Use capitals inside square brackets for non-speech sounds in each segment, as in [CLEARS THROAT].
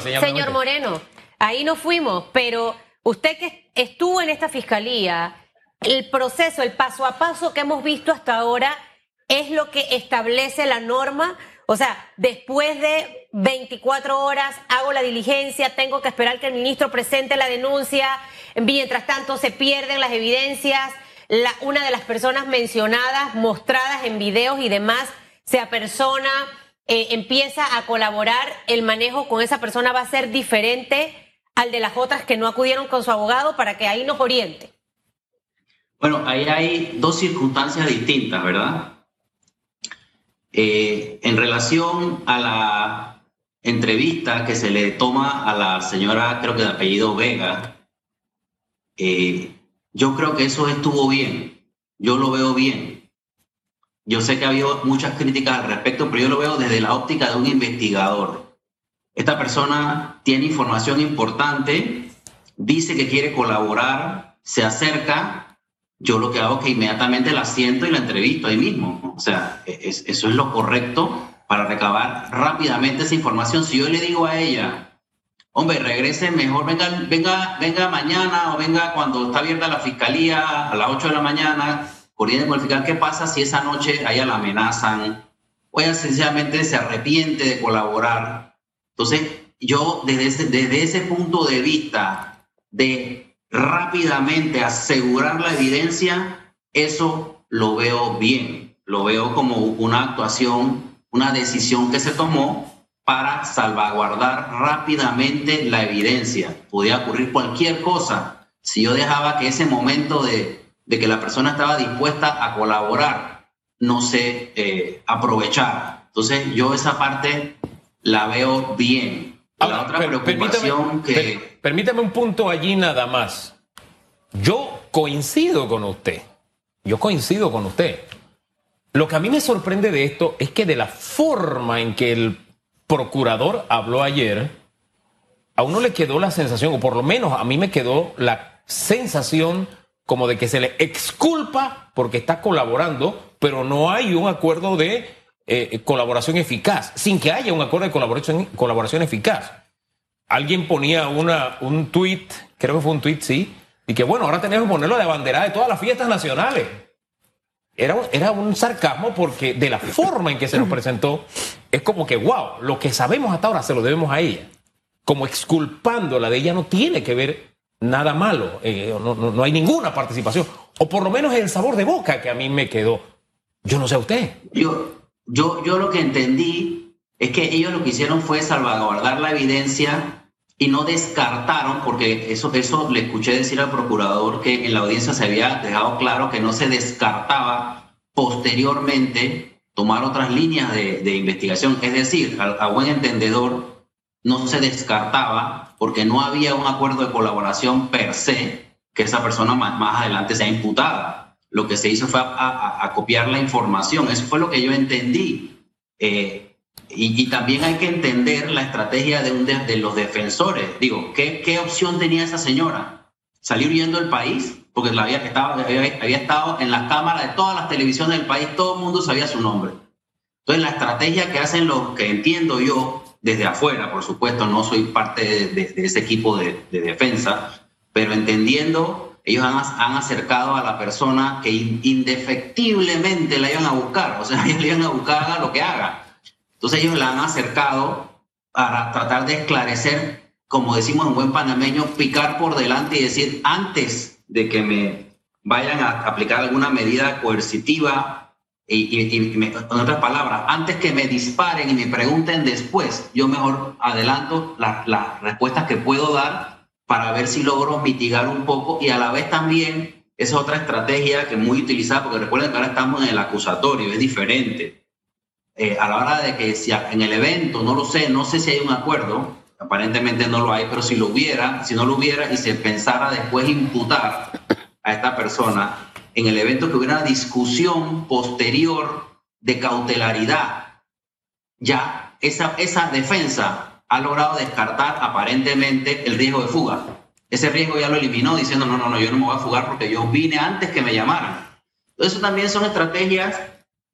Señor Moreno, ahí nos fuimos, pero usted que estuvo en esta fiscalía, el proceso, el paso a paso que hemos visto hasta ahora es lo que establece la norma. O sea, después de 24 horas hago la diligencia, tengo que esperar que el ministro presente la denuncia, mientras tanto se pierden las evidencias, la, una de las personas mencionadas, mostradas en videos y demás, se apersona eh, empieza a colaborar, el manejo con esa persona va a ser diferente al de las otras que no acudieron con su abogado para que ahí nos oriente. Bueno, ahí hay dos circunstancias distintas, ¿verdad? Eh, en relación a la entrevista que se le toma a la señora, creo que de apellido Vega, eh, yo creo que eso estuvo bien, yo lo veo bien. Yo sé que ha habido muchas críticas al respecto, pero yo lo veo desde la óptica de un investigador. Esta persona tiene información importante, dice que quiere colaborar, se acerca. Yo lo que hago es que inmediatamente la siento y la entrevisto ahí mismo. O sea, eso es lo correcto para recabar rápidamente esa información. Si yo le digo a ella, hombre, regrese mejor, venga, venga, venga mañana o venga cuando está abierta la fiscalía a las 8 de la mañana, coordinen con qué pasa si esa noche a ella la amenazan o ella sencillamente se arrepiente de colaborar. Entonces, yo desde ese, desde ese punto de vista de rápidamente asegurar la evidencia, eso lo veo bien, lo veo como una actuación, una decisión que se tomó para salvaguardar rápidamente la evidencia. Podía ocurrir cualquier cosa si yo dejaba que ese momento de de que la persona estaba dispuesta a colaborar, no se eh, aprovechar. Entonces yo esa parte la veo bien. la otra preocupación que... permítame un punto allí nada más. Yo coincido con usted. Yo coincido con usted. Lo que a mí me sorprende de esto es que de la forma en que el procurador habló ayer, a uno le quedó la sensación, o por lo menos a mí me quedó la sensación como de que se le exculpa porque está colaborando, pero no hay un acuerdo de eh, colaboración eficaz, sin que haya un acuerdo de colaboración, colaboración eficaz. Alguien ponía una, un tweet, creo que fue un tweet, sí, y que bueno, ahora tenemos que ponerlo de bandera de todas las fiestas nacionales. Era un, era un sarcasmo porque de la forma en que se nos presentó, es como que, wow, lo que sabemos hasta ahora se lo debemos a ella. Como exculpándola de ella no tiene que ver nada malo, eh, no, hay ninguna participación, o por lo menos el sabor de boca que a mí me quedó. Yo no sé usted. Yo, yo, yo lo que entendí es que ellos lo que hicieron fue salvaguardar la evidencia y no descartaron, porque eso, eso le escuché decir al procurador que en la audiencia se había dejado claro que no se descartaba posteriormente tomar otras líneas de, investigación. Es decir, a buen entendedor, no se descartaba porque no había un acuerdo de colaboración per se que esa persona más, adelante sea imputada. Lo que se hizo fue a, copiar la información. Eso fue lo que yo entendí. Eh, y, también hay que entender la estrategia de, un de, los defensores. Digo, ¿qué, ¿qué, opción tenía esa señora? ¿Salir huyendo del país? Porque la había, estaba, había, había estado en las cámaras de todas las televisiones del país, todo el mundo sabía su nombre. Entonces, la estrategia que hacen los que entiendo yo desde afuera, por supuesto, no soy parte de, ese equipo de, defensa, pero entendiendo, ellos han, acercado a la persona que indefectiblemente la iban a buscar, o sea, [LAUGHS] ellos le iban a buscar haga lo que haga. Entonces ellos la han acercado para tratar de esclarecer, como decimos en buen panameño, picar por delante y decir, antes de que me vayan a aplicar alguna medida coercitiva y, en otras palabras, antes que me disparen y me pregunten después, yo mejor adelanto las respuestas que puedo dar para ver si logro mitigar un poco y a la vez también esa es otra estrategia que es muy utilizada, porque recuerden que ahora estamos en el acusatorio, es diferente. Eh, a la hora de que si en el evento, no lo sé, no sé si hay un acuerdo, aparentemente no lo hay, pero si lo hubiera, si no lo hubiera y se pensara después imputar a esta persona, en el evento que hubiera una discusión posterior de cautelaridad. Ya esa, esa defensa ha logrado descartar aparentemente el riesgo de fuga. Ese riesgo ya lo eliminó diciendo, no, no, no, yo no me voy a fugar porque yo vine antes que me llamaran. Eso también son estrategias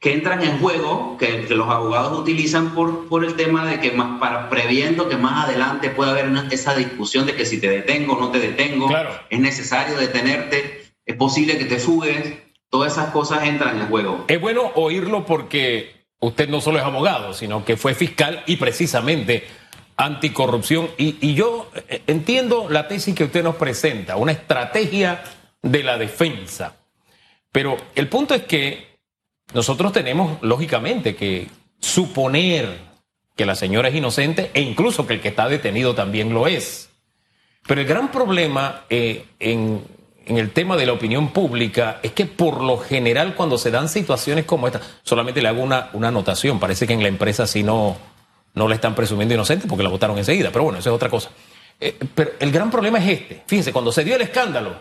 que entran en juego, que, los abogados utilizan por, por el tema de que más para previendo que más adelante pueda haber esa discusión de que si te detengo o no te detengo, es necesario detenerte, es posible que te fugues, todas esas cosas entran en juego. Es bueno oírlo porque usted no solo es abogado, sino que fue fiscal y precisamente anticorrupción. Y, y yo eh, entiendo la tesis que usted nos presenta, una estrategia de la defensa. Pero el punto es que nosotros tenemos, lógicamente, que suponer que la señora es inocente e incluso que el que está detenido también lo es. Pero el gran problema eh, en, el tema de la opinión pública es que por lo general cuando se dan situaciones como esta, solamente le hago una, una anotación, parece que en la empresa sí no, no le están presumiendo inocente porque la votaron enseguida, pero bueno, eso es otra cosa. Eh, pero el gran problema es este. Fíjense, cuando se dio el escándalo,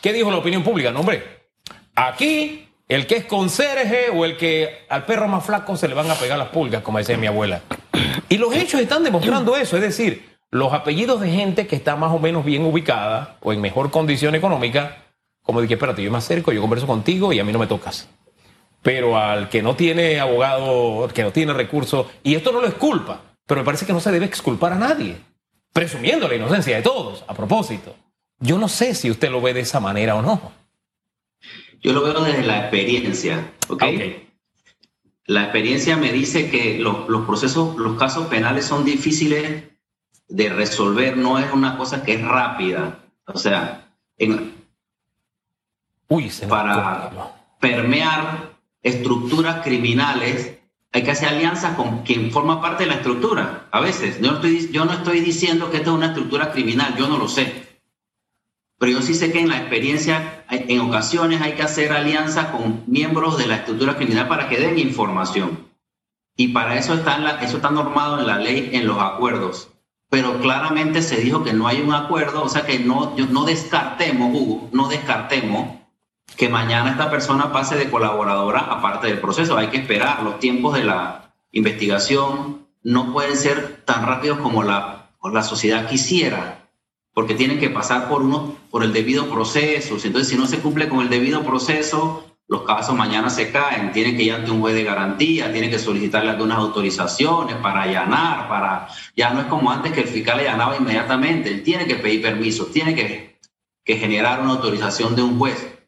¿qué dijo la opinión pública? No, hombre, aquí el que es conserje o el que al perro más flaco se le van a pegar las pulgas, como decía mi abuela. Y los hechos están demostrando eso, es decir, los apellidos de gente que está más o menos bien ubicada o en mejor condición económica, como de que espérate, yo me acerco, yo converso contigo y a mí no me tocas. Pero al que no tiene abogado, que no tiene recursos, y esto no lo es culpa, pero me parece que no se debe exculpar a nadie, presumiendo la inocencia de todos, a propósito. Yo no sé si usted lo ve de esa manera o no. Yo lo veo desde la experiencia, ¿ok? La experiencia me dice que los, procesos, los casos penales son difíciles de resolver, no es una cosa que es rápida. O sea, para permear estructuras criminales hay que hacer alianzas con quien forma parte de la estructura. A veces, yo estoy, yo no estoy diciendo que esto es una estructura criminal, yo no lo sé. Pero yo sí sé que en la experiencia, en ocasiones hay que hacer alianzas con miembros de la estructura criminal para que den información. Y para eso está, eso está normado en la ley, en los acuerdos. Pero claramente se dijo que no hay un acuerdo, o sea que no, no descartemos, Hugo, no descartemos que mañana esta persona pase de colaboradora aparte del proceso. Hay que esperar. Los tiempos de la investigación no pueden ser tan rápidos como la, la sociedad quisiera porque tienen que pasar por, uno, por el debido proceso. Entonces, si no se cumple con el debido proceso, los casos mañana se caen, tienen que ir ante un juez de garantía, tienen que solicitarle algunas autorizaciones para allanar, para... Ya no es como antes que el fiscal allanaba inmediatamente, él tiene que pedir permiso, tiene que, que generar una autorización de un juez,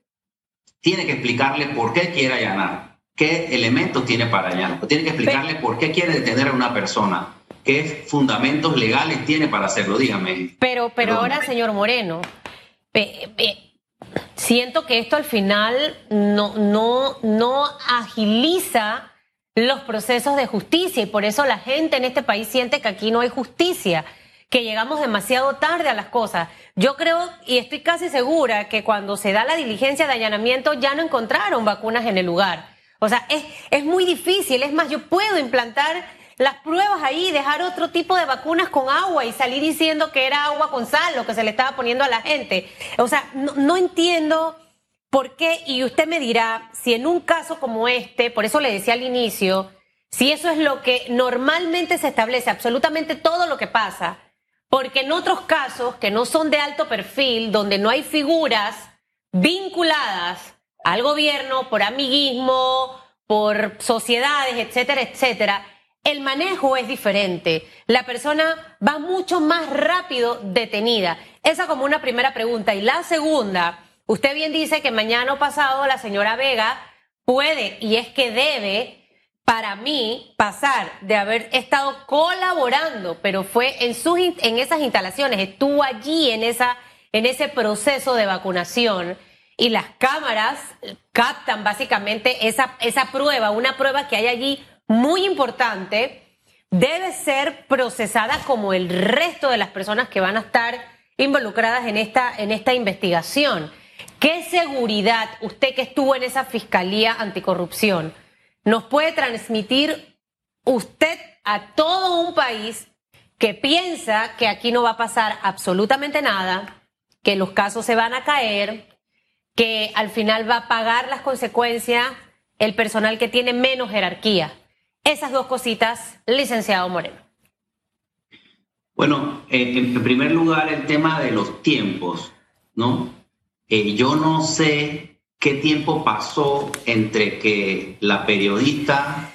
tiene que explicarle por qué quiere allanar, qué elementos tiene para allanar, tiene que explicarle por qué quiere detener a una persona ¿Qué fundamentos legales tiene para hacerlo? Dígame. Pero, pero ahora, señor Moreno, siento que esto al final no, no, no agiliza los procesos de justicia y por eso la gente en este país siente que aquí no hay justicia, que llegamos demasiado tarde a las cosas. Yo creo y estoy casi segura que cuando se da la diligencia de allanamiento ya no encontraron vacunas en el lugar. O sea, es, es muy difícil. Es más, yo puedo implantar las pruebas ahí, dejar otro tipo de vacunas con agua y salir diciendo que era agua con sal lo que se le estaba poniendo a la gente. O sea, no, entiendo por qué, y usted me dirá, si en un caso como este, por eso le decía al inicio, si eso es lo que normalmente se establece, absolutamente todo lo que pasa, porque en otros casos que no son de alto perfil, donde no hay figuras vinculadas al gobierno por amiguismo, por sociedades, etcétera, etcétera, el manejo es diferente. La persona va mucho más rápido detenida. Esa como una primera pregunta. Y la segunda, usted bien dice que mañana o pasado la señora Vega puede y es que debe, para mí, pasar de haber estado colaborando, pero fue en, sus, en esas instalaciones, estuvo allí en, esa, en ese proceso de vacunación. Y las cámaras captan básicamente esa, esa prueba, una prueba que hay allí muy importante, debe ser procesada como el resto de las personas que van a estar involucradas en esta, en esta investigación. ¿Qué seguridad usted que estuvo en esa Fiscalía Anticorrupción nos puede transmitir usted a todo un país que piensa que aquí no va a pasar absolutamente nada, que los casos se van a caer, que al final va a pagar las consecuencias el personal que tiene menos jerarquía? Esas dos cositas, licenciado Moreno. Bueno, eh, en primer lugar, el tema de los tiempos, ¿no? Eh, yo no sé qué tiempo pasó entre que la periodista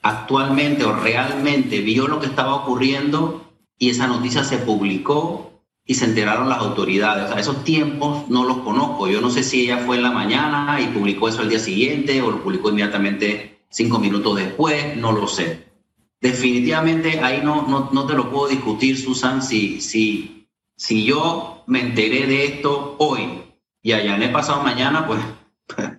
actualmente o realmente vio lo que estaba ocurriendo y esa noticia se publicó y se enteraron las autoridades. O sea, esos tiempos no los conozco. Yo no sé si ella fue en la mañana y publicó eso al día siguiente o lo publicó inmediatamente cinco minutos después, no lo sé. Definitivamente ahí no, no, no te lo puedo discutir, Susan, si, si, si yo me enteré de esto hoy y allá en el pasado mañana, pues [LAUGHS]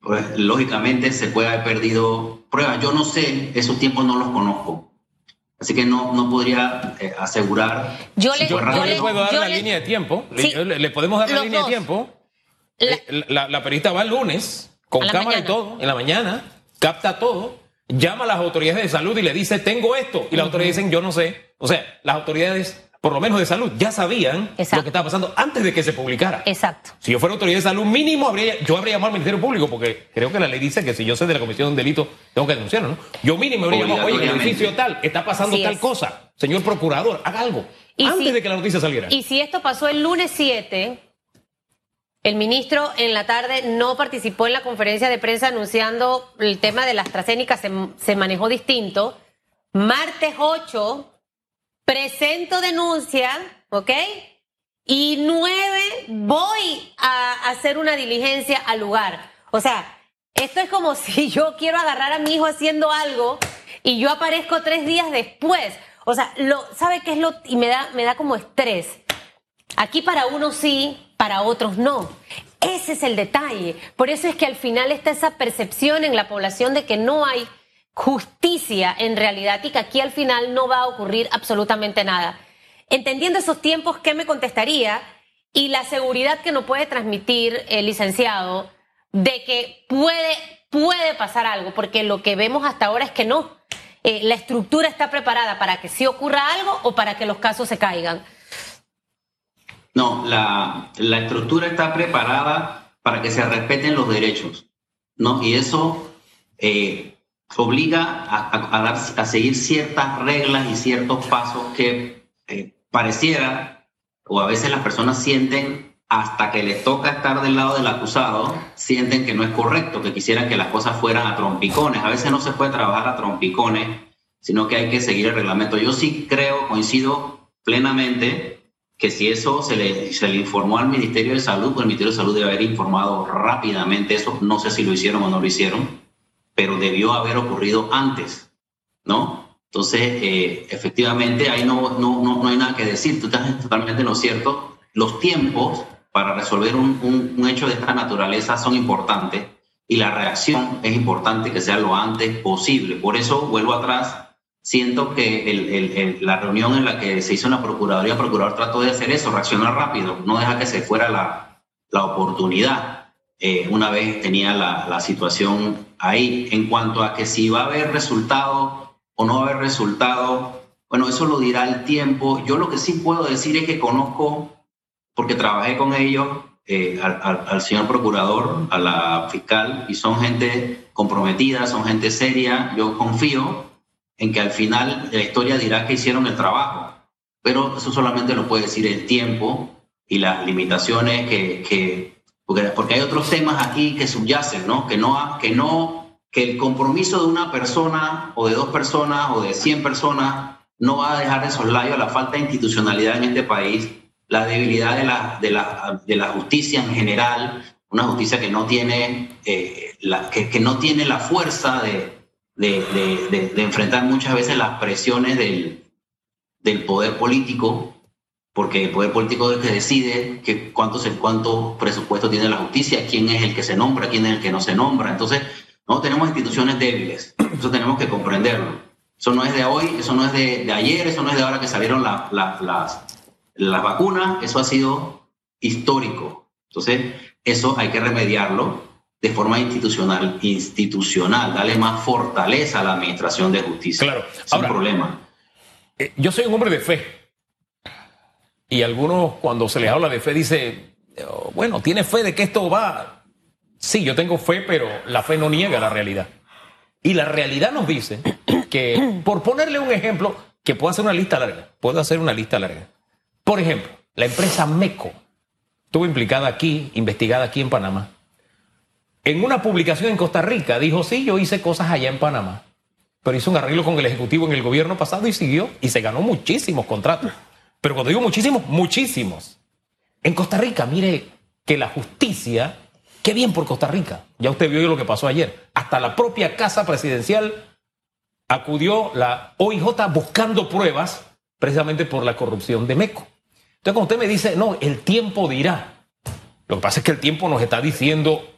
pues lógicamente se puede haber perdido pruebas. Yo no sé, esos tiempos no los conozco. Así que no, no podría eh, asegurar. Yo le, yo le puedo dar la línea de tiempo. le, podemos dar la línea de tiempo. La, la, periodista va el lunes con cámara y todo, en la mañana, capta todo, llama a las autoridades de salud y le dice, tengo esto. Y las autoridades dicen, yo no sé. O sea, las autoridades por lo menos de salud, ya sabían lo que estaba pasando antes de que se publicara. Exacto. Si yo fuera autoridad de salud, mínimo habría, yo habría llamado al Ministerio Público, porque creo que la ley dice que si yo sé de la comisión de un delito, tengo que denunciarlo, ¿no? Yo mínimo habría llamado, oye, en el edificio tal, está pasando tal cosa. Señor procurador, haga algo. antes de que la noticia saliera. Y si esto pasó el lunes 7, el ministro en la tarde no participó en la conferencia de prensa anunciando el tema de las AstraZeneca, se, manejó distinto. Martes 8 presento denuncia, ¿ok? Y nueve, voy a hacer una diligencia al lugar. O sea, esto es como [LAUGHS] si yo quiero agarrar a mi hijo haciendo algo y yo aparezco tres días después. O sea, lo, ¿sabe qué es lo? Y me da, me da como estrés. Aquí para unos sí, para otros no. Ese es el detalle. Por eso es que al final está esa percepción en la población de que no hay justicia en realidad y que aquí al final no va a ocurrir absolutamente nada. Entendiendo esos tiempos, ¿qué me contestaría? Y la seguridad que no puede transmitir el licenciado de que puede, puede pasar algo, porque lo que vemos hasta ahora es que no. Eh, la estructura está preparada para que sí ocurra algo o para que los casos se caigan. No, la, la estructura está preparada para que se respeten los derechos, ¿no? Y eso eh, obliga a, a, seguir ciertas reglas y ciertos pasos que eh, pareciera, o a veces las personas sienten hasta que les toca estar del lado del acusado, sienten que no es correcto, que quisieran que las cosas fueran a trompicones. A veces no se puede trabajar a trompicones, sino que hay que seguir el reglamento. Yo sí creo, coincido plenamente, que si eso se le, se le informó al Ministerio de Salud, pues el Ministerio de Salud debe haber informado rápidamente eso. No sé si lo hicieron o no lo hicieron pero debió haber ocurrido antes, ¿no? Entonces, eh, efectivamente, ahí no, no, no, hay nada que decir, tú estás totalmente en lo cierto. Los tiempos para resolver un, un, hecho de esta naturaleza son importantes y la reacción es importante que sea lo antes posible. Por eso, vuelvo atrás, siento que el, el, la reunión en la que se hizo una procuraduría, el procurador trató de hacer eso, reaccionar rápido, no deja que se fuera la, la oportunidad. Eh, una vez tenía la, la, situación ahí. En cuanto a que si va a haber resultado o no va a haber resultado, bueno, eso lo dirá el tiempo. Yo lo que sí puedo decir es que conozco, porque trabajé con ellos, eh, al, al, señor procurador, a la fiscal, y son gente comprometida, son gente seria. Yo confío en que al final la historia dirá que hicieron el trabajo, pero eso solamente lo puede decir el tiempo y las limitaciones que, que porque, hay otros temas aquí que subyacen, ¿no? Que no, que no, que el compromiso de una persona o de dos personas o de 100 personas no va a dejar de soslayo la falta de institucionalidad en este país, la debilidad de la, de la, de la justicia en general, una justicia que no tiene, eh, la, que, no tiene la fuerza de, de, de, de, enfrentar muchas veces las presiones del, del poder político porque el poder político es el que decide que cuánto, cuánto presupuesto tiene la justicia, quién es el que se nombra, quién es el que no se nombra. Entonces, no tenemos instituciones débiles, eso tenemos que comprenderlo. Eso no es de hoy, eso no es de, ayer, eso no es de ahora que salieron las, las vacunas, eso ha sido histórico. Entonces, eso hay que remediarlo de forma institucional, institucional, darle más fortaleza a la administración de justicia. Claro, es un problema. Eh, yo soy un hombre de fe y algunos cuando se les habla de fe dice, oh, bueno, tiene fe de que esto va. Sí, yo tengo fe, pero la fe no niega la realidad. Y la realidad nos dice [CLEARS THROAT] que, por ponerle un ejemplo, que puedo hacer una lista larga, puedo hacer una lista larga. Por ejemplo, la empresa MECO estuvo implicada aquí, investigada aquí en Panamá, en una publicación en Costa Rica dijo, sí, yo hice cosas allá en Panamá, pero hizo un arreglo con el Ejecutivo en el gobierno pasado y siguió y se ganó muchísimos contratos. Pero cuando digo muchísimos, muchísimos. En Costa Rica, mire que la justicia, qué bien por Costa Rica. Ya usted vio lo que pasó ayer. Hasta la propia casa presidencial acudió la OIJ buscando pruebas precisamente por la corrupción de MECO. Entonces, cuando usted me dice, no, el tiempo dirá, lo que pasa es que el tiempo nos está diciendo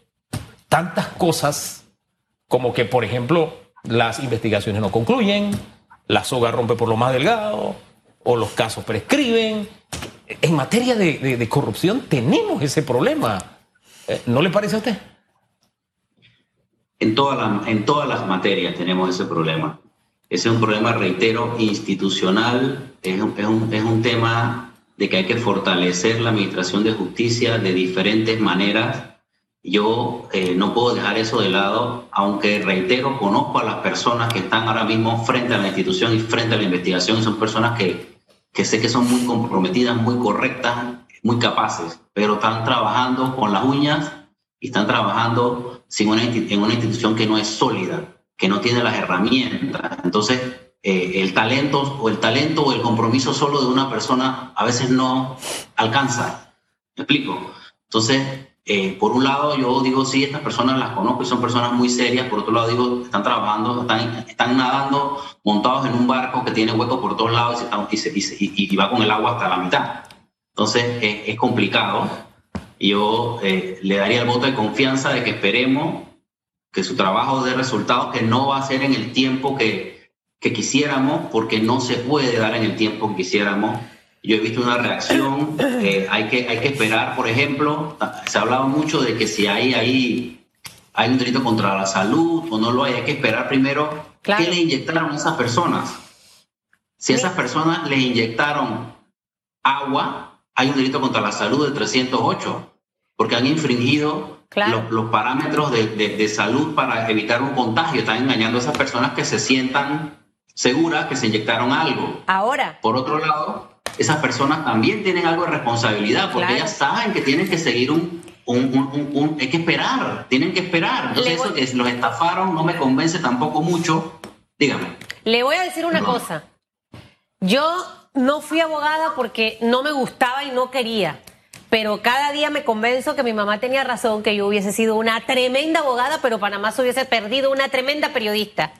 tantas cosas como que, por ejemplo, las investigaciones no concluyen, la soga rompe por lo más delgado, o los casos prescriben. En materia de, corrupción tenemos ese problema. Eh, ¿No le parece a usted? En, en todas las materias tenemos ese problema. Ese es un problema, reitero, institucional, es un, es un, tema de que hay que fortalecer la administración de justicia de diferentes maneras. Yo eh, no puedo dejar eso de lado, aunque reitero, conozco a las personas que están ahora mismo frente a la institución y frente a la investigación, son personas que, que sé que son muy comprometidas, muy correctas, muy capaces, pero están trabajando con las uñas y están trabajando sin una, en una institución que no es sólida que no tiene las herramientas. Entonces, eh, el talento o el talento o el compromiso solo de una persona a veces no alcanza. ¿Me explico? Entonces, eh, por un lado yo digo, sí, estas personas las conozco y son personas muy serias, por otro lado digo, están trabajando, están, están nadando montados en un barco que tiene huecos por todos lados y, se, y, y, va con el agua hasta la mitad. Entonces, es complicado. Yo eh, le daría el voto de confianza de que esperemos que su trabajo dé resultados que no va a ser en el tiempo que, que quisiéramos, porque no se puede dar en el tiempo que quisiéramos. Yo he visto una reacción, eh, hay, que, hay que esperar, por ejemplo, se ha hablado mucho de que si hay ahí hay un delito contra la salud o no lo hay, hay que esperar primero qué le inyectaron a esas personas. Si esas personas le inyectaron agua, hay un delito contra la salud de 308, porque han infringido los, parámetros de, salud para evitar un contagio. Están engañando a esas personas que se sientan seguras que se inyectaron algo. Ahora. Por otro lado, esas personas también tienen algo de responsabilidad porque ellas saben que tienen que seguir un, un, hay que esperar, tienen que esperar. Entonces eso que los estafaron no me convence tampoco mucho. Dígame. Le voy a decir una cosa. Yo no fui abogada porque no me gustaba y no quería pero cada día me convenzo que mi mamá tenía razón, que yo hubiese sido una tremenda abogada, pero Panamá se hubiese perdido una tremenda periodista.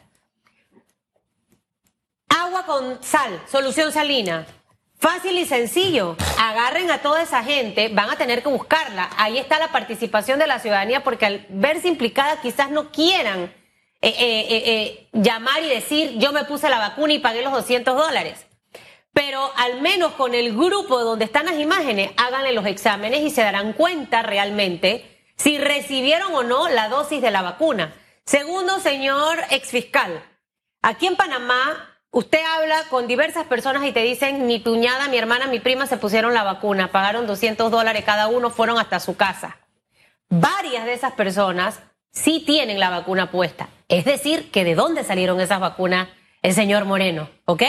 Agua con sal, solución salina. Fácil y sencillo. Agarren a toda esa gente, van a tener que buscarla. Ahí está la participación de la ciudadanía, porque al verse implicada quizás no quieran eh, eh, eh, llamar y decir, yo me puse la vacuna y pagué los 200 dólares pero al menos con el grupo donde están las imágenes, háganle los exámenes y se darán cuenta realmente si recibieron o no la dosis de la vacuna. Segundo, señor exfiscal, aquí en Panamá usted habla con diversas personas y te dicen, mi cuñada, mi hermana, mi prima se pusieron la vacuna, pagaron 200 dólares cada uno, fueron hasta su casa. Varias de esas personas sí tienen la vacuna puesta. Es decir, que de dónde salieron esas vacunas el señor Moreno, ¿ok?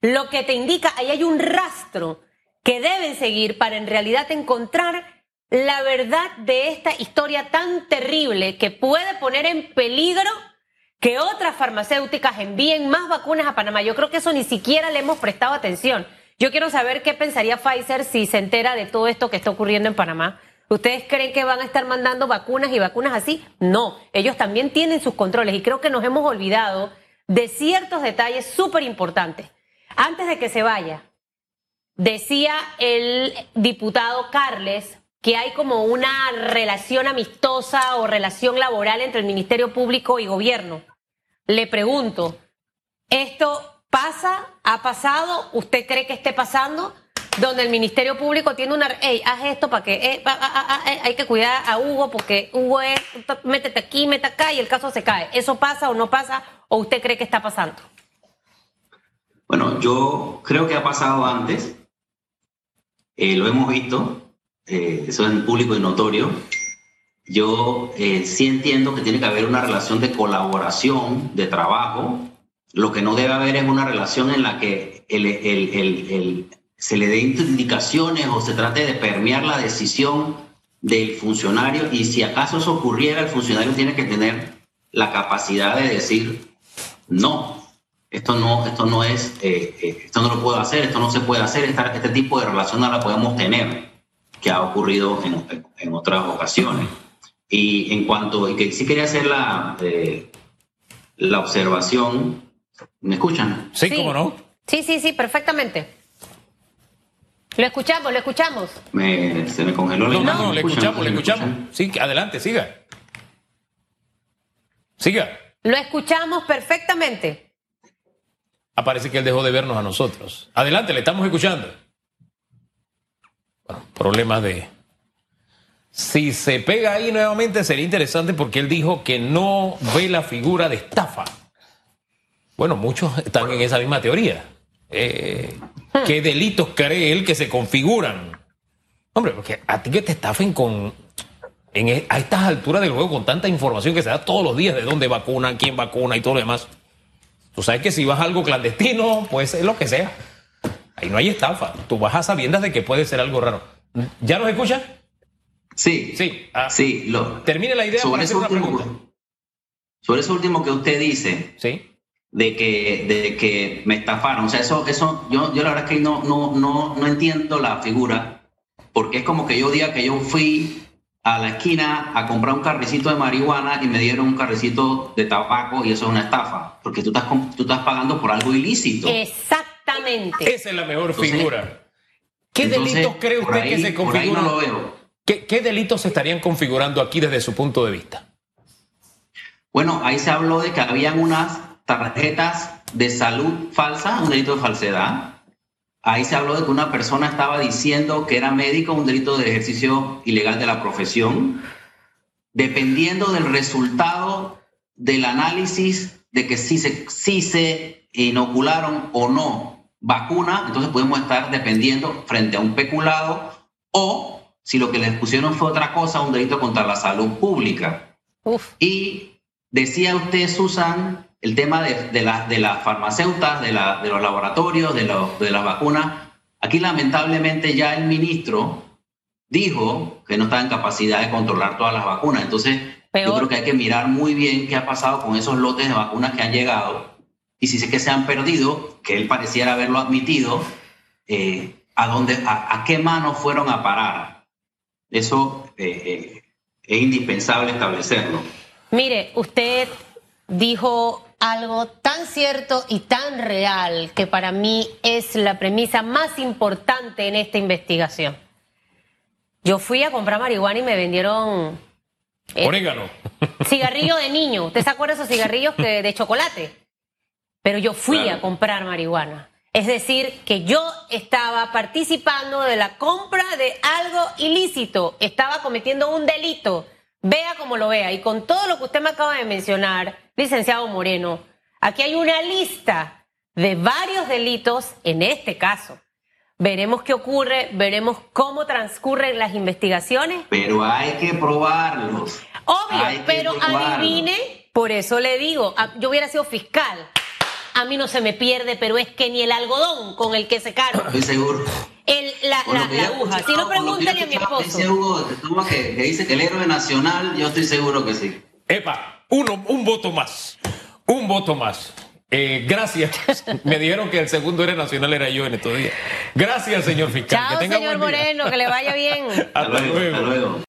Lo que te indica, ahí hay un rastro que deben seguir para en realidad encontrar la verdad de esta historia tan terrible que puede poner en peligro que otras farmacéuticas envíen más vacunas a Panamá. Yo creo que eso ni siquiera le hemos prestado atención. Yo quiero saber qué pensaría Pfizer si se entera de todo esto que está ocurriendo en Panamá. ¿Ustedes creen que van a estar mandando vacunas y vacunas así? No, ellos también tienen sus controles y creo que nos hemos olvidado de ciertos detalles súper importantes. Antes de que se vaya, decía el diputado Carles que hay como una relación amistosa o relación laboral entre el Ministerio Público y gobierno. Le pregunto, ¿esto pasa? ¿Ha pasado? ¿Usted cree que esté pasando? Donde el Ministerio Público tiene una... Ey, haz esto para que... Eh, eh, hay que cuidar a Hugo porque Hugo es... Métete aquí, métete acá y el caso se cae. ¿Eso pasa o no pasa? ¿O usted cree que está pasando? Bueno, yo creo que ha pasado antes, eh, lo hemos visto, eh, eso es público y notorio. Yo eh, sí entiendo que tiene que haber una relación de colaboración, de trabajo. Lo que no debe haber es una relación en la que se le dé indicaciones o se trate de permear la decisión del funcionario y si acaso eso ocurriera, el funcionario tiene que tener la capacidad de decir, no, esto no, esto no es, eh, eh, esto no lo puedo hacer, esto no se puede hacer, este tipo de relación no la podemos tener, que ha ocurrido en, en otras ocasiones. Y en cuanto, y que sí quería hacer la, eh, la observación, ¿me escuchan? Sí, ¿cómo no? Sí, sí, sí, perfectamente. Lo escuchamos, lo escuchamos. se me congeló la No, no, no, le escuchamos, le escuchamos. Sí, adelante, siga. Siga. Lo escuchamos perfectamente. Aparece que él dejó de vernos a nosotros. Adelante, le estamos escuchando. Bueno, problemas de, si se pega ahí nuevamente sería interesante porque él dijo que no ve la figura de estafa. Bueno, muchos están en esa misma teoría. Eh, ¿Qué delitos cree él que se configuran? Hombre, porque a ti que te estafen con en, e, a estas alturas del juego con tanta información que se da todos los días de dónde vacuna, quién vacuna y todo lo demás. Tú sabes que si vas a algo clandestino, pues es lo que sea. Ahí no hay estafa. Tú vas a sabiendas de que puede ser algo raro. ¿Ya nos escuchas? Sí. Sí. Ah, sí. Lo, termine la idea sobre eso último, Sobre eso último que usted dice. Sí. De que, de que me estafaron. O sea, eso, eso yo, yo la verdad es que no, no, no, no entiendo la figura. Porque es como que yo diga que yo fui a la esquina a comprar un carrecito de marihuana y me dieron un carrecito de tabaco y eso es una estafa. Porque tú estás, tú estás pagando por algo ilícito. Exactamente. Esa es la mejor figura. ¿Qué delitos cree usted que se configuran? no lo veo. ¿Qué, delitos se estarían configurando aquí desde su punto de vista? Bueno, ahí se habló de que habían unas tarjetas de salud falsas, un delito de falsedad. Ahí se habló de que una persona estaba diciendo que era médico, un delito de ejercicio ilegal de la profesión. Dependiendo del resultado del análisis de que si se, si se inocularon o no vacuna, entonces podemos estar dependiendo frente a un peculado o si lo que les pusieron fue otra cosa, un delito contra la salud pública. Y decía usted, Susan, el tema de, de, de las farmacéuticas, de, de, los laboratorios, de, de las vacunas. Aquí lamentablemente ya el ministro dijo que no está en capacidad de controlar todas las vacunas. Entonces, yo creo que hay que mirar muy bien qué ha pasado con esos lotes de vacunas que han llegado y si sé que se han perdido, que él pareciera haberlo admitido, eh, a, dónde, a qué manos fueron a parar. Eso eh, es indispensable establecerlo. Mire, usted dijo algo tan cierto y tan real que para mí es la premisa más importante en esta investigación. Yo fui a comprar marihuana y me vendieron... Eh, Orégano. [LAUGHS] Cigarrillo de niño. ¿Usted se acuerda de esos cigarrillos que, de chocolate? Pero yo fui a comprar marihuana. Es decir, que yo estaba participando de la compra de algo ilícito, estaba cometiendo un delito. Vea como lo vea. Y con todo lo que usted me acaba de mencionar, licenciado Moreno, aquí hay una lista de varios delitos en este caso. Veremos qué ocurre, veremos cómo transcurren las investigaciones. Pero hay que probarlos. Obvio, pero adivine, por eso le digo, yo hubiera sido fiscal a mí no se me pierde, pero es que ni el algodón con el que secaron. [COUGHS] Estoy seguro. El, la, la, aguja. Si no, pregúntale a mi esposo. Ese Hugo que, que, dice que el héroe nacional, yo estoy seguro que sí. Epa, uno, un voto más. Un voto más. Eh, gracias. [LAUGHS] Me dijeron que el segundo héroe nacional era yo en estos días. Gracias, señor fiscal. Chao, señor Moreno, que le vaya bien. [LAUGHS] hasta luego. Hasta luego.